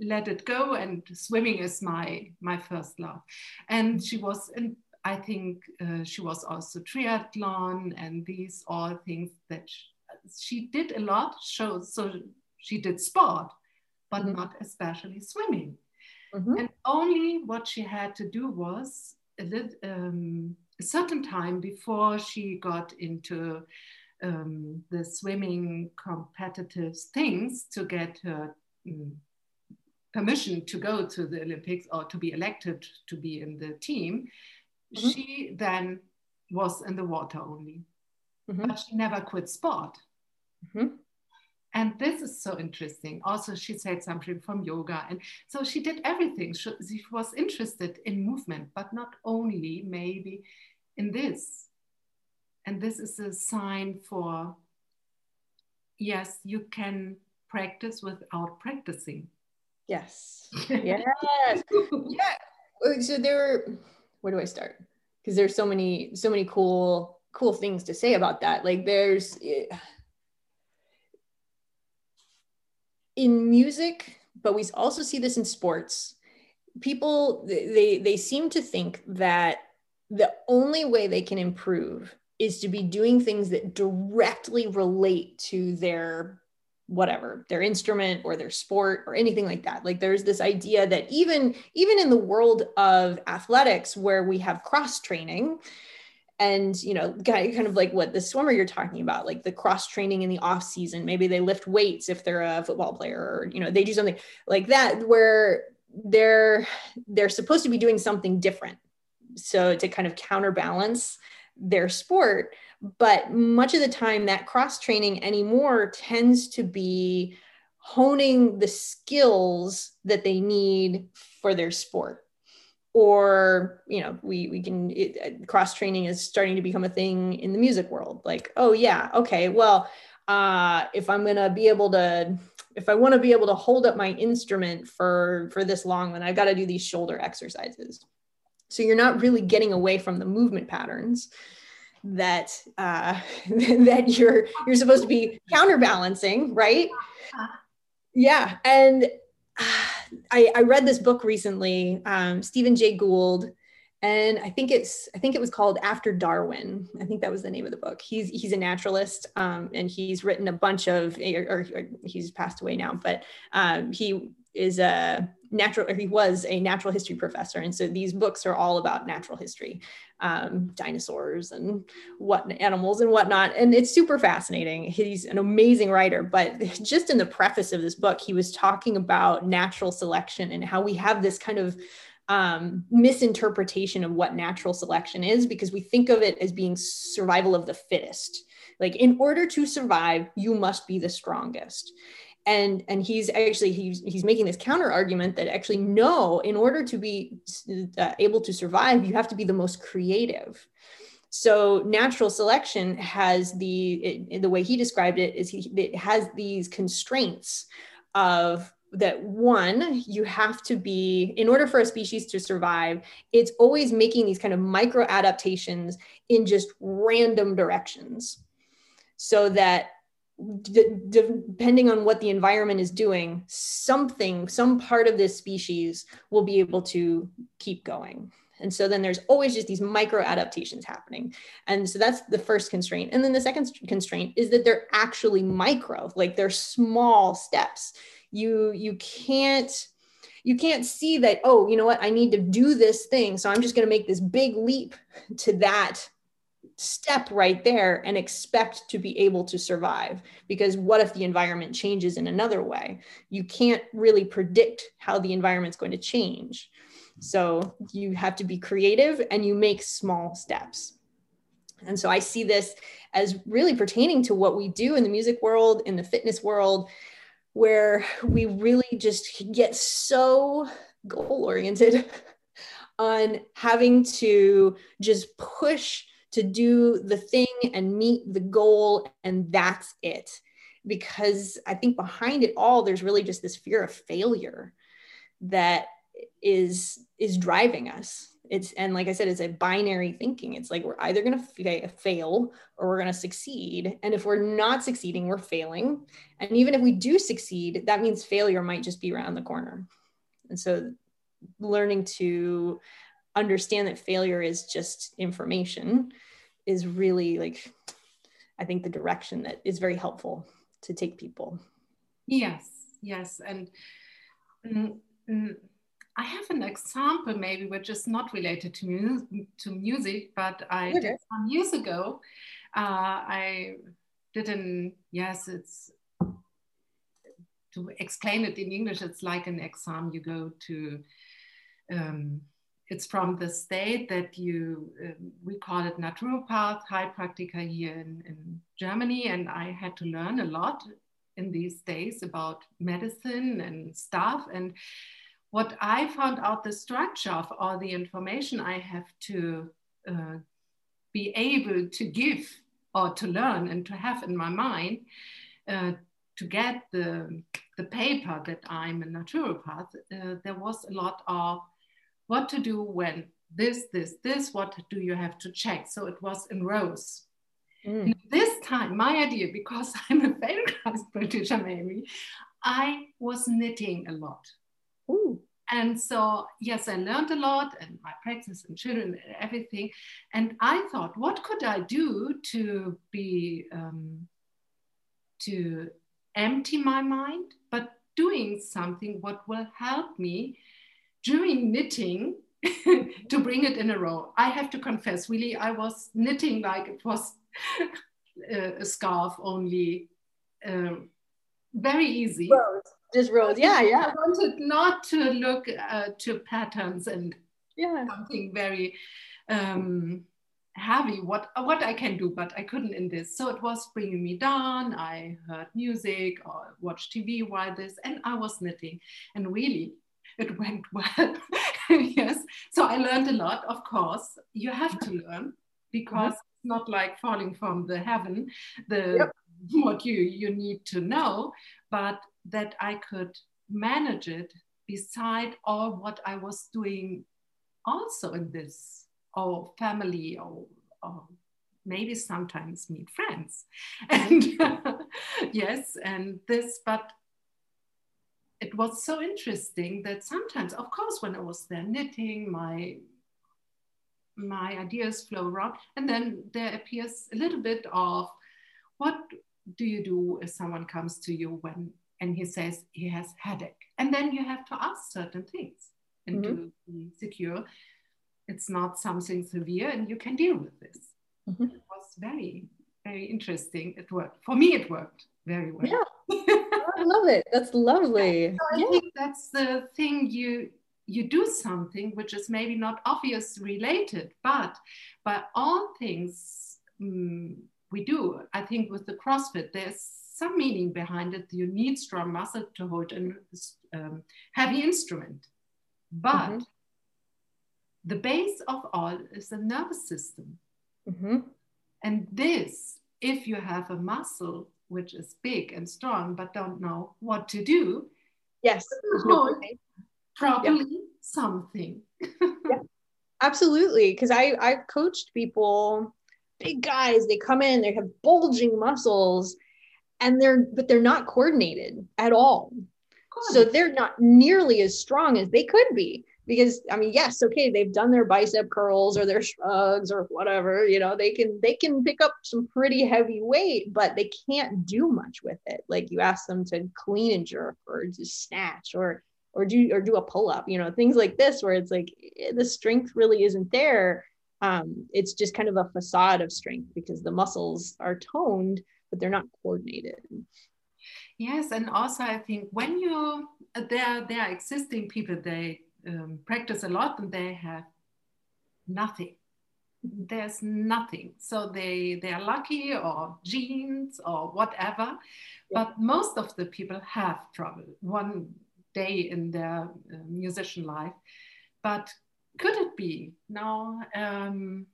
let it go and swimming is my, my first love. And she was and I think uh, she was also triathlon and these all things that she, she did a lot. So, so she did sport, but mm-hmm. not especially swimming. Mm-hmm. And only what she had to do was a, little, um, a certain time before she got into um, the swimming competitive things to get her um, permission to go to the Olympics or to be elected to be in the team, mm-hmm. she then was in the water only. Mm-hmm. But she never quit sport. And this is so interesting. Also, she said something from yoga. And so she did everything. She, she was interested in movement, but not only maybe in this. And this is a sign for yes, you can practice without practicing. Yes. Yes. yeah. So there, where do I start? Because there's so many, so many cool, cool things to say about that. Like there's eh, in music, but we also see this in sports. People they they seem to think that the only way they can improve is to be doing things that directly relate to their whatever their instrument or their sport or anything like that like there's this idea that even even in the world of athletics where we have cross training and you know kind of like what the swimmer you're talking about like the cross training in the off season. Maybe they lift weights if they're a football player or you know they do something like that where they're they're supposed to be doing something different. So to kind of counterbalance their sport. But much of the time that cross training anymore tends to be honing the skills that they need for their sport or you know we we can cross training is starting to become a thing in the music world. Like oh yeah okay well uh if i'm gonna be able to if i want to be able to hold up my instrument for for this long then i've got to do these shoulder exercises. So you're not really getting away from the movement patterns that uh, that you're you're supposed to be counterbalancing, right? Yeah, and uh, I, I read this book recently, um, Stephen Jay Gould, and I think it's I think it was called After Darwin. I think that was the name of the book. He's he's a naturalist, um, and he's written a bunch of, or, or, he's passed away now, but um, he is a natural or he was a natural history professor. And so these books are all about natural history um, dinosaurs and what animals and whatnot. And it's super fascinating. He's an amazing writer but just in the preface of this book he was talking about natural selection and how we have this kind of um, misinterpretation of what natural selection is because we think of it as being survival of the fittest. Like in order to survive you must be the strongest and and he's actually he's he's making this counter argument that actually no in order to be uh, able to survive you have to be the most creative. So natural selection has the it, the way he described it is he it has these constraints of that one you have to be in order for a species to survive it's always making these kind of micro adaptations in just random directions. So that d- depending on what the environment is doing, something, some part of this species will be able to keep going. And so then there's always just these micro adaptations happening. And so that's the first constraint. And then the second constraint is that they're actually micro, like they're small steps. You you can't you can't see that oh you know what i need to do this thing so i'm just going to make this big leap to that step right there and expect to be able to survive. Because what if the environment changes in another way? You can't really predict how the environment's going to change. So you have to be creative and you make small steps. And so I see this as really pertaining to what we do in the music world, in the fitness world, where we really just get so goal oriented on having to just push to do the thing and meet the goal, and that's it. Because I think behind it all, there's really just this fear of failure that is is driving us. It's and like i said it's a binary thinking. It's like we're either going to fail or we're going to succeed. And if we're not succeeding we're failing. And even if we do succeed that means failure might just be around the corner. And so learning to understand that failure is just information is really like i think the direction that is very helpful to take people yes yes and mm, mm, i have an example maybe which is not related to, mu- to music but i okay. did some years ago uh, i didn't yes it's to explain it in english it's like an exam you go to um, it's from the state that you, um, we call it naturopath, Heilpraktiker here in, in Germany. And I had to learn a lot in these days about medicine and stuff. And what I found out the structure of all the information I have to uh, be able to give or to learn and to have in my mind uh, to get the the paper that I'm a naturopath, uh, there was a lot of what to do when this, this, this, what do you have to check? So it was in rows. Mm. This time, my idea, because I'm a very Feldenkrais practitioner, maybe, I was knitting a lot. Ooh. And so, yes, I learned a lot and my practice and children and everything. And I thought, what could I do to be, um, to empty my mind, but doing something what will help me during knitting to bring it in a row. I have to confess, really, I was knitting like it was a scarf only, um, very easy. Rows. Just rows, yeah, yeah. I wanted not to look uh, to patterns and yeah. something very um, heavy. What what I can do, but I couldn't in this. So it was bringing me down. I heard music or watched TV while this, and I was knitting, and really it went well. yes. So I learned a lot. Of course, you have to learn because mm-hmm. it's not like falling from the heaven. The yep. what you you need to know, but that I could manage it beside all what I was doing also in this or family or, or maybe sometimes meet friends and yes and this but it was so interesting that sometimes, of course, when I was there knitting, my my ideas flow around, and then there appears a little bit of what do you do if someone comes to you when and he says he has headache, and then you have to ask certain things and mm-hmm. to be secure it's not something severe and you can deal with this. Mm-hmm. It was very very interesting. It worked for me. It worked very well. Yeah. I love it. That's lovely. So I yeah. think that's the thing you you do something which is maybe not obvious related, but by all things um, we do, I think with the CrossFit, there's some meaning behind it. You need strong muscle to hold a um, heavy instrument. But mm-hmm. the base of all is the nervous system. Mm-hmm. And this, if you have a muscle which is big and strong but don't know what to do. Yes. No probably yeah. something. Yeah. absolutely because i i've coached people big guys they come in they have bulging muscles and they're but they're not coordinated at all. So they're not nearly as strong as they could be because i mean yes okay they've done their bicep curls or their shrugs or whatever you know they can they can pick up some pretty heavy weight but they can't do much with it. Like you ask them to clean and jerk or to snatch or or do or do a pull-up you know things like this where it's like eh, the strength really isn't there. Um, it's just kind of a facade of strength because the muscles are toned but they're not coordinated. Yes and also i think when you there there are existing people they um, practice a lot and they have nothing. There's nothing. So they they are lucky or genes or whatever. Yeah. but most of the people have trouble one day in their uh, musician life. But could it be now um,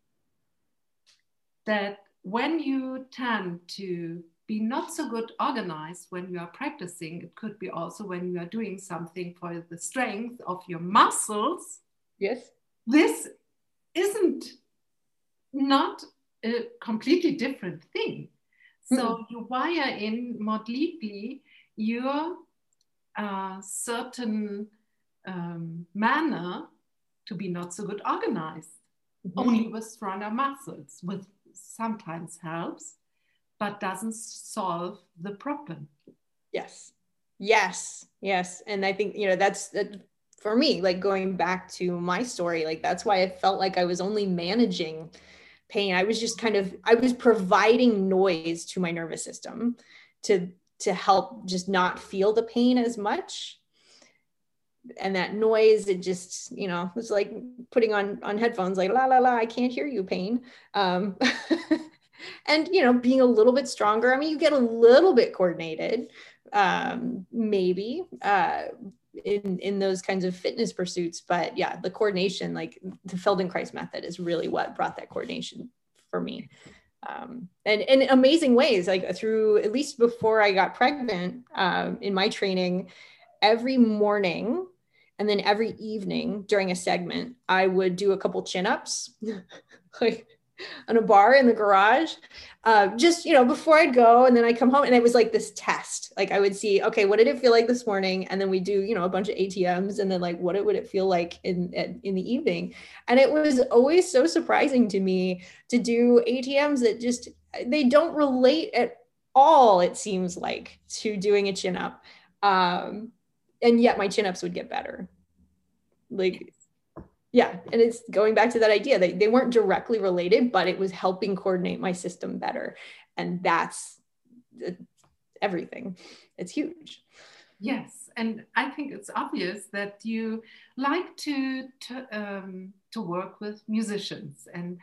that when you tend to be not so good organized when you are practicing. It could be also when you are doing something for the strength of your muscles. Yes. This isn't not a completely different thing. So mm-hmm. you wire in more deeply your uh, certain um, manner to be not so good organized, mm-hmm. only with stronger muscles, which sometimes helps but doesn't solve the problem. Yes. Yes. Yes. And I think, you know, that's that for me, like going back to my story, like that's why I felt like I was only managing pain. I was just kind of, I was providing noise to my nervous system to to help just not feel the pain as much and that noise it just you know was like putting on on headphones like la la la i can't hear you pain um and you know being a little bit stronger i mean you get a little bit coordinated um, maybe uh, in in those kinds of fitness pursuits. But yeah the coordination like the feldenkrais method is really what brought that coordination for me. Um, and in amazing ways like through at least before i got pregnant um, in my training every morning and then every evening during a segment i would do a couple chin-ups. Like on a bar in the garage. Uh, just you know before i'd go and then i come home and it was like this test. Like i would see okay what did it feel like this morning? And then we do you know a bunch of atms and then like what it would it feel like in in the evening? And it was always so surprising to me to do atms that just they don't relate at all it seems like to doing a chin up um, and yet my chin ups would get better. Like yeah and it's going back to that idea that they weren't directly related but it was helping coordinate my system better. And that's everything. It's huge. Yes and i think it's obvious that you like to to, um, to work with musicians. And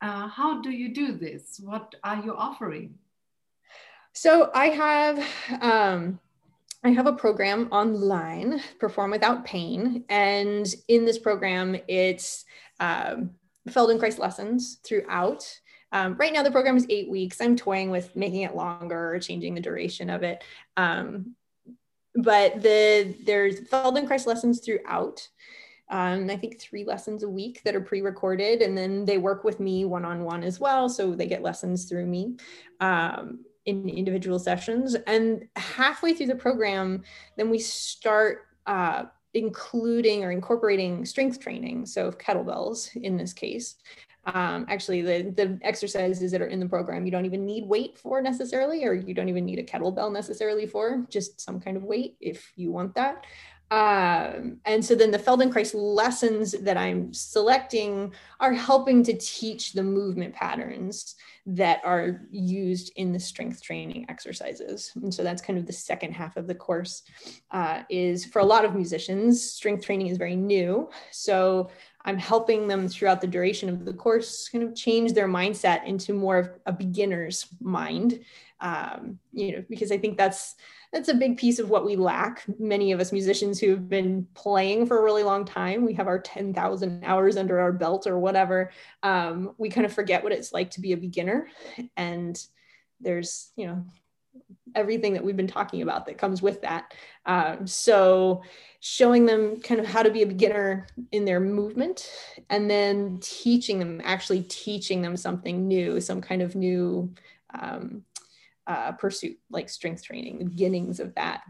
uh, how do you do this? What are you offering? So i have um, I have a program online, Perform Without Pain. And in this program, it's um, Feldenkrais lessons throughout. Um, right now, the program is eight weeks. I'm toying with making it longer or changing the duration of it. Um, but the there's Feldenkrais lessons throughout. Um, I think three lessons a week that are pre-recorded, and then they work with me one-on-one as well, so they get lessons through me. Um, in individual sessions. And halfway through the program, then we start uh, including or incorporating strength training. So kettlebells in this case. Um, actually, the, the exercises that are in the program, you don't even need weight for necessarily, or you don't even need a kettlebell necessarily for, just some kind of weight if you want that. Um, and so then the Feldenkrais lessons that I'm selecting are helping to teach the movement patterns that are used in the strength training exercises. And so that's kind of the second half of the course uh, is for a lot of musicians, strength training is very new. So I'm helping them throughout the duration of the course kind of change their mindset into more of a beginner's mind. Um, you know, because I think that's that's a big piece of what we lack. Many of us musicians who have been playing for a really long time, we have our 10,000 hours under our belt or whatever. Um, we kind of forget what it's like to be a beginner. And there's, you know, everything that we've been talking about that comes with that. Um, so, showing them kind of how to be a beginner in their movement and then teaching them, actually teaching them something new, some kind of new um, uh, pursuit, like strength training, the beginnings of that.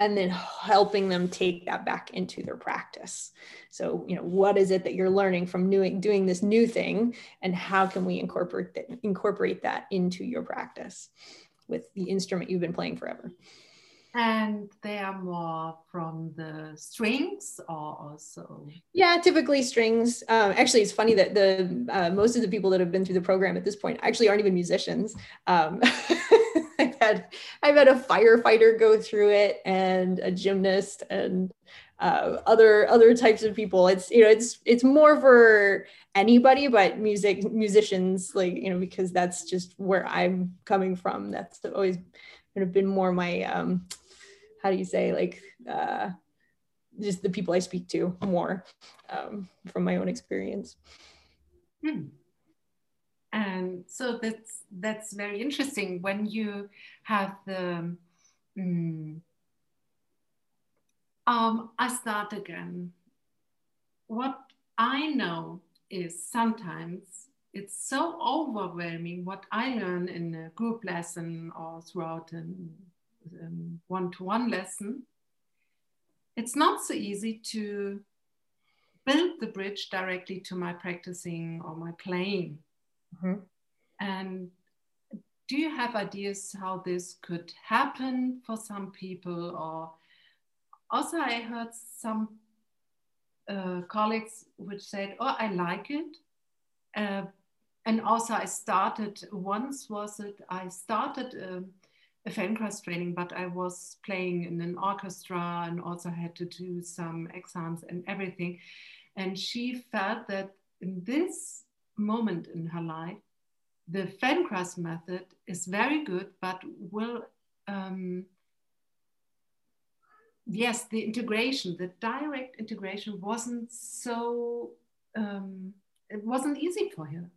And then helping them take that back into their practice. So, you know, what is it that you're learning from doing, doing this new thing, and how can we incorporate that, incorporate that into your practice with the instrument you've been playing forever? And they are more from the strings or also? Yeah typically strings. Um, actually it's funny that the uh, most of the people that have been through the program at this point actually aren't even musicians. Um, i've had i've had a firefighter go through it and a gymnast and uh, other other types of people. It's you know it's it's more for anybody but music musicians like you know because that's just where i'm coming from. That's always of been more my um, how do you say like uh, just the people I speak to more um, from my own experience. Hmm. And so that's that's very interesting when you have the. Um, um, I start again. What I know is sometimes it's so overwhelming what I learn in a group lesson or throughout an one to one lesson, it's not so easy to build the bridge directly to my practicing or my playing. Mm-hmm. And do you have ideas how this could happen for some people? Or also, I heard some uh, colleagues which said, "Oh, I like it," uh, and also I started once was it I started. Um, a Feldenkrais training, but I was playing in an orchestra and also had to do some exams and everything. And she felt that in this moment in her life, the Feldenkrais method is very good, but will, um, yes, the integration, the direct integration wasn't so, um, it wasn't easy for her.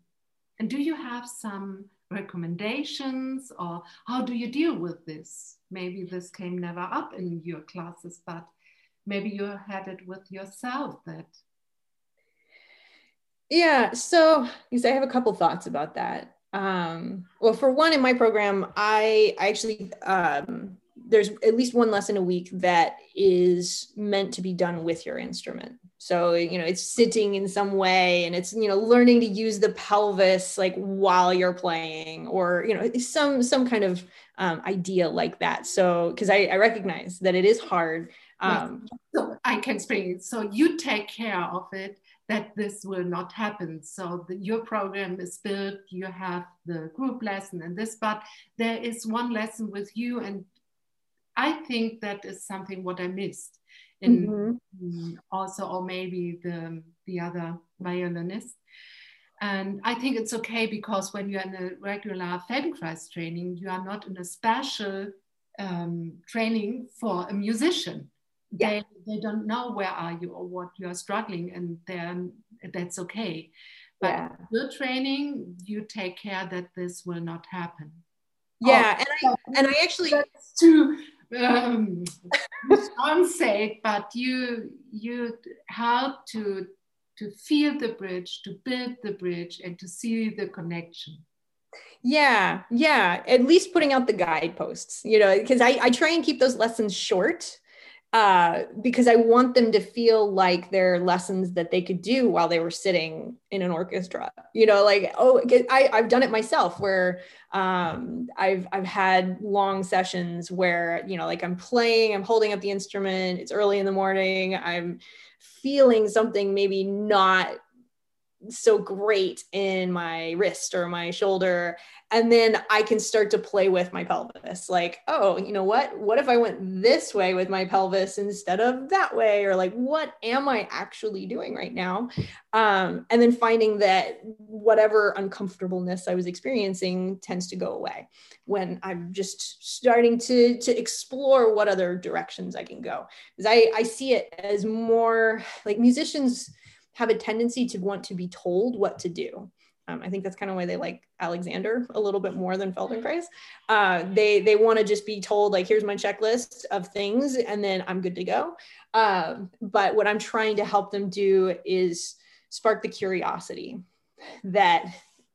And do you have some recommendations or how do you deal with this? Maybe this came never up in your classes, but maybe you had it with yourself that. Yeah, so I have a couple thoughts about that. Um, well, for one, in my program, I, I actually um, there's at least one lesson a week that is meant to be done with your instrument. So, you know, it's sitting in some way and it's, you know, learning to use the pelvis like while you're playing or, you know, some, some kind of um, idea like that. So, cause I, I recognize that it is hard. Um, so I can explain it. So you take care of it that this will not happen. So the, your program is built, you have the group lesson and this, but there is one lesson with you and I think that is something what I missed in mm-hmm. also, or maybe the the other violinist. And I think it's okay because when you're in a regular Feldenkrais training, you are not in a special um, training for a musician. Yeah. They, they don't know where are you or what you are struggling, and then that's okay. But yeah. your training, you take care that this will not happen. Yeah, oh, and I and I actually that's too um, unsafe, but you you help to to feel the bridge, to build the bridge, and to see the connection. Yeah, yeah. At least putting out the guideposts, you know, because I, I try and keep those lessons short uh, because I want them to feel like they're lessons that they could do while they were sitting in an orchestra. You know, like oh, I, I've done it myself where um, I've I've had long sessions where you know, like I'm playing, I'm holding up the instrument. It's early in the morning. I'm feeling something maybe not so great in my wrist or my shoulder and then i can start to play with my pelvis. Like oh you know what? What if i went this way with my pelvis instead of that way? Or like what am i actually doing right now? Um, and then finding that whatever uncomfortableness i was experiencing tends to go away when i'm just starting to to explore what other directions i can go. Because i i see it as more like musicians have a tendency to want to be told what to do. Um, I think that's kind of why they like Alexander a little bit more than Feldenkrais. Uh, they they want to just be told like, here's my checklist of things, and then I'm good to go. Um, but what I'm trying to help them do is spark the curiosity that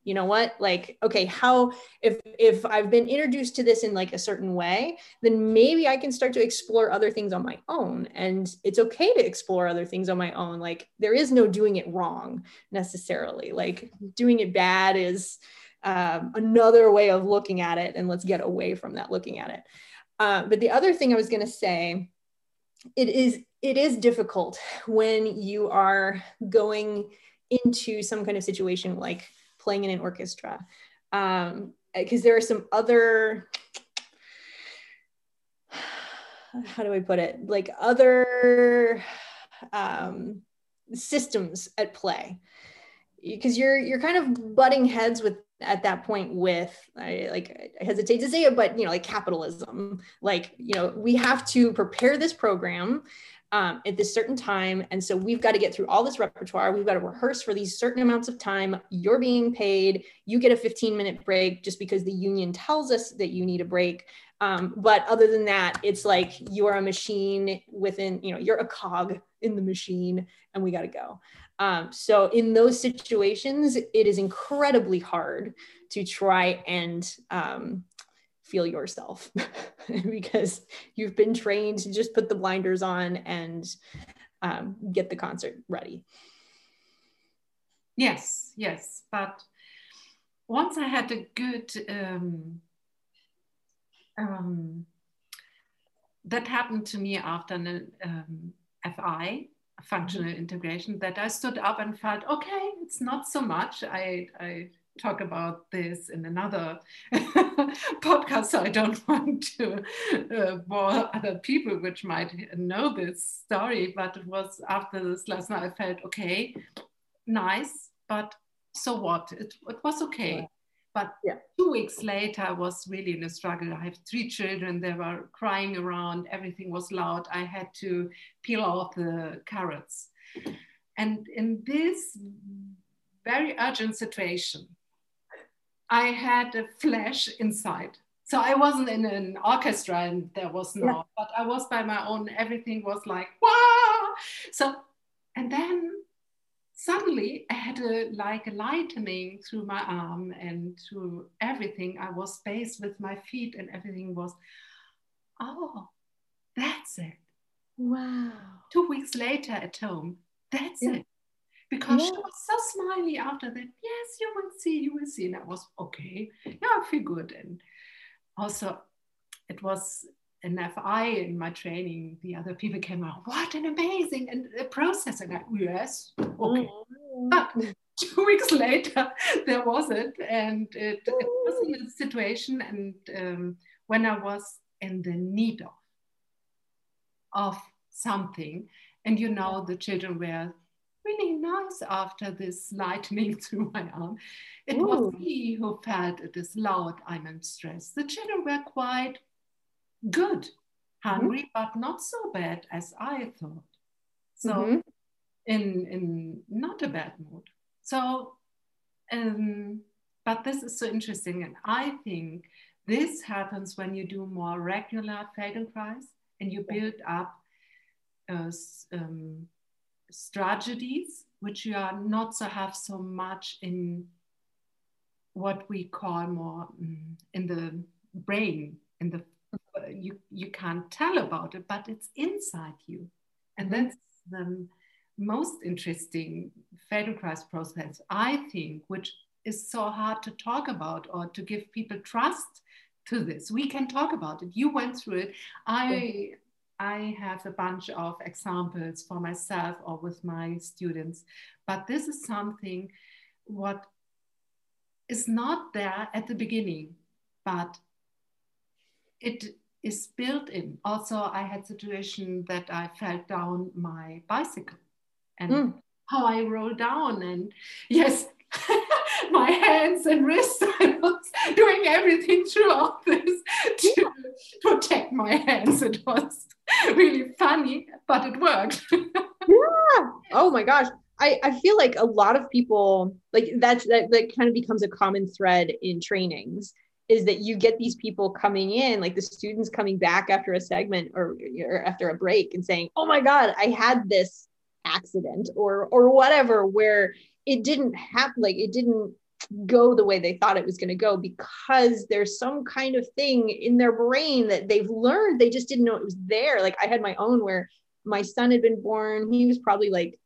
you know what? Like okay how if if i've been introduced to this in like a certain way then maybe i can start to explore other things on my own. And it's okay to explore other things on my own. Like there is no doing it wrong necessarily. Like doing it bad is um, another way of looking at it and let's get away from that looking at it. Uh, but the other thing i was going to say it is it is difficult when you are going into some kind of situation like playing in an orchestra um because there are some other how do i put it like other um systems at play because you're you're kind of butting heads with at that point with I like I hesitate to say it, but you know, like capitalism. Like, you know, we have to prepare this program um, at this certain time. And so we've got to get through all this repertoire. We've got to rehearse for these certain amounts of time. You're being paid. You get a 15 minute break just because the union tells us that you need a break. Um, but other than that, it's like you are a machine within, you know, you're a cog in the machine and we got to go. Um, so in those situations, it is incredibly hard to try and um, feel yourself because you've been trained to just put the blinders on and um, get the concert ready. Yes, yes. But once I had a good, um, um, that happened to me after an um, FI, functional mm-hmm. integration, that I stood up and felt, okay, it's not so much. I, I talk about this in another podcast, so I don't want to uh, bore other people which might know this story. But it was after this lesson I felt okay, nice, but so what? It, it was okay. But yeah. two weeks later, I was really in a struggle. I have three children, they were crying around, everything was loud. I had to peel off the carrots. And in this very urgent situation, I had a flash inside. So I wasn't in an orchestra and there was no, yeah. but I was by my own. Everything was like, wow. So, and then suddenly I had a like a lightening through my arm and through everything. I was spaced with my feet and everything was, oh, that's it. Wow. Two weeks later at home, that's yeah. it because yeah. she was so smiley after that. Yes, you will see, you will see. And I was okay. Yeah, I feel good. And also, it was an FI in my training. The other people came out, what an amazing and a process. And I, yes, okay. Mm-hmm. But two weeks later, there wasn't. And it, it was in a situation, and um, when I was in the need of, of something, and you know, the children were really nice after this lightning through my arm. It Ooh. was me who felt it is loud, I'm in stress. The children were quite good, hungry, mm-hmm. but not so bad as I thought. So mm-hmm. in in not a bad mood. So um, but this is so interesting. And I think this happens when you do more regular Feldenkrais and you build up uh, um, strategies which you are not so have so much in what we call more um, in the brain in the you you can't tell about it but it's inside you. And mm-hmm. that's the most interesting Feldenkrais process i think which is so hard to talk about or to give people trust to this. We can talk about it. You went through it. I I have a bunch of examples for myself or with my students, but this is something what is not there at the beginning, but it is built in. Also, I had situation that I fell down my bicycle and mm. how I rolled down and yes, my hands and wrists. I was doing everything throughout this to protect my hands. It was really funny, but it worked. yeah. Oh my gosh. I, I feel like a lot of people like that's that, that kind of becomes a common thread in trainings is that you get these people coming in like the students coming back after a segment or, or after a break and saying oh my god i had this accident or or whatever where it didn't happen like it didn't go the way they thought it was going to go because there's some kind of thing in their brain that they've learned they just didn't know it was there. Like i had my own where my son had been born he was probably like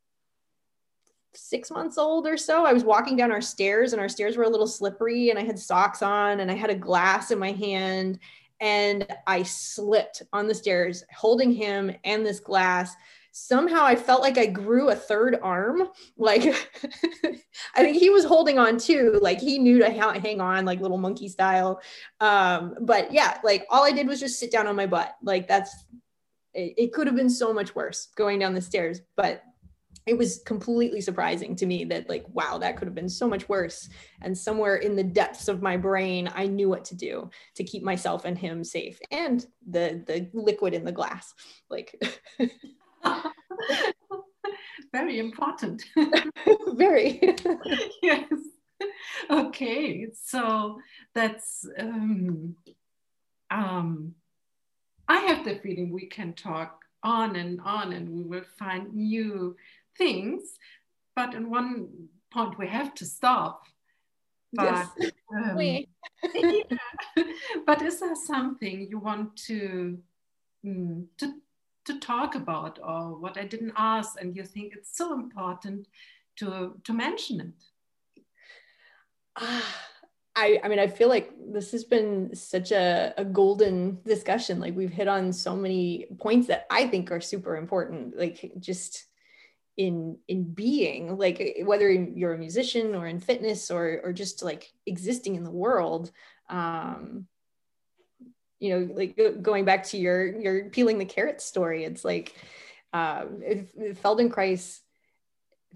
six months old or so. I was walking down our stairs and our stairs were a little slippery and i had socks on and i had a glass in my hand and i slipped on the stairs holding him and this glass somehow I felt like I grew a third arm. Like I think he was holding on too. Like he knew to hang on like little monkey style. Um, but yeah, like all I did was just sit down on my butt. Like that's it, it could have been so much worse going down the stairs, but it was completely surprising to me that like wow that could have been so much worse and somewhere in the depths of my brain i knew what to do to keep myself and him safe and the the liquid in the glass like Very important. Very. yes. Okay, so that's um, um, I have the feeling we can talk on and on and we will find new things, but in one point we have to stop. But, yes. Um, yeah. but is there something you want to mm, to to talk about or what I didn't ask and you think it's so important to to mention it? I, I mean, I feel like this has been such a, a golden discussion. Like we've hit on so many points that I think are super important. Like just in in being, like whether you're a musician or in fitness or or just like existing in the world. Um, you know like going back to your your peeling the carrot story it's like um, feldenkrais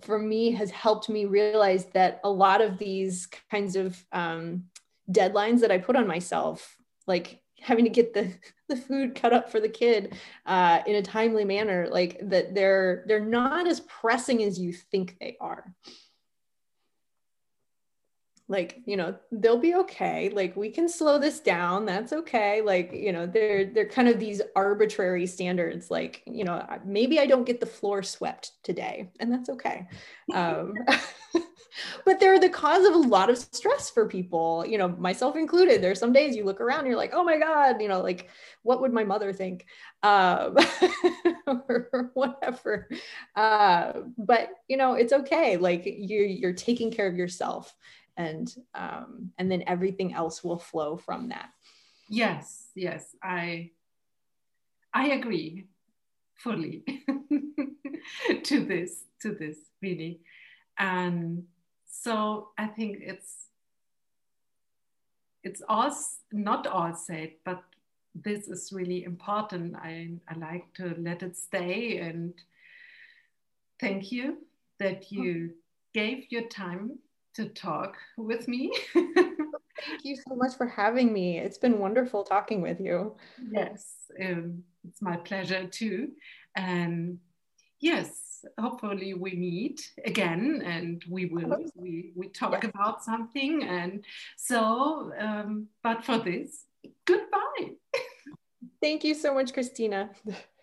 for me has helped me realize that a lot of these kinds of um, deadlines that i put on myself like having to get the the food cut up for the kid uh, in a timely manner like that they're they're not as pressing as you think they are like you know they'll be okay like we can slow this down that's okay like you know they're they're kind of these arbitrary standards like you know maybe i don't get the floor swept today and that's okay um, but they're the cause of a lot of stress for people you know myself included there's some days you look around you're like oh my god you know like what would my mother think? Um, or whatever uh, but you know it's okay like you're you're taking care of yourself and um, and then everything else will flow from that. Yes yes i i agree fully to this to this really. And so i think it's it's all not all said but this is really important. I i like to let it stay and thank you that you gave your time to talk with me. Thank you so much for having me. It's been wonderful talking with you. Yes, um, it's my pleasure too. And yes, hopefully we meet again and we will we, we talk yes. about something and so um, but for this goodbye thank you so much christina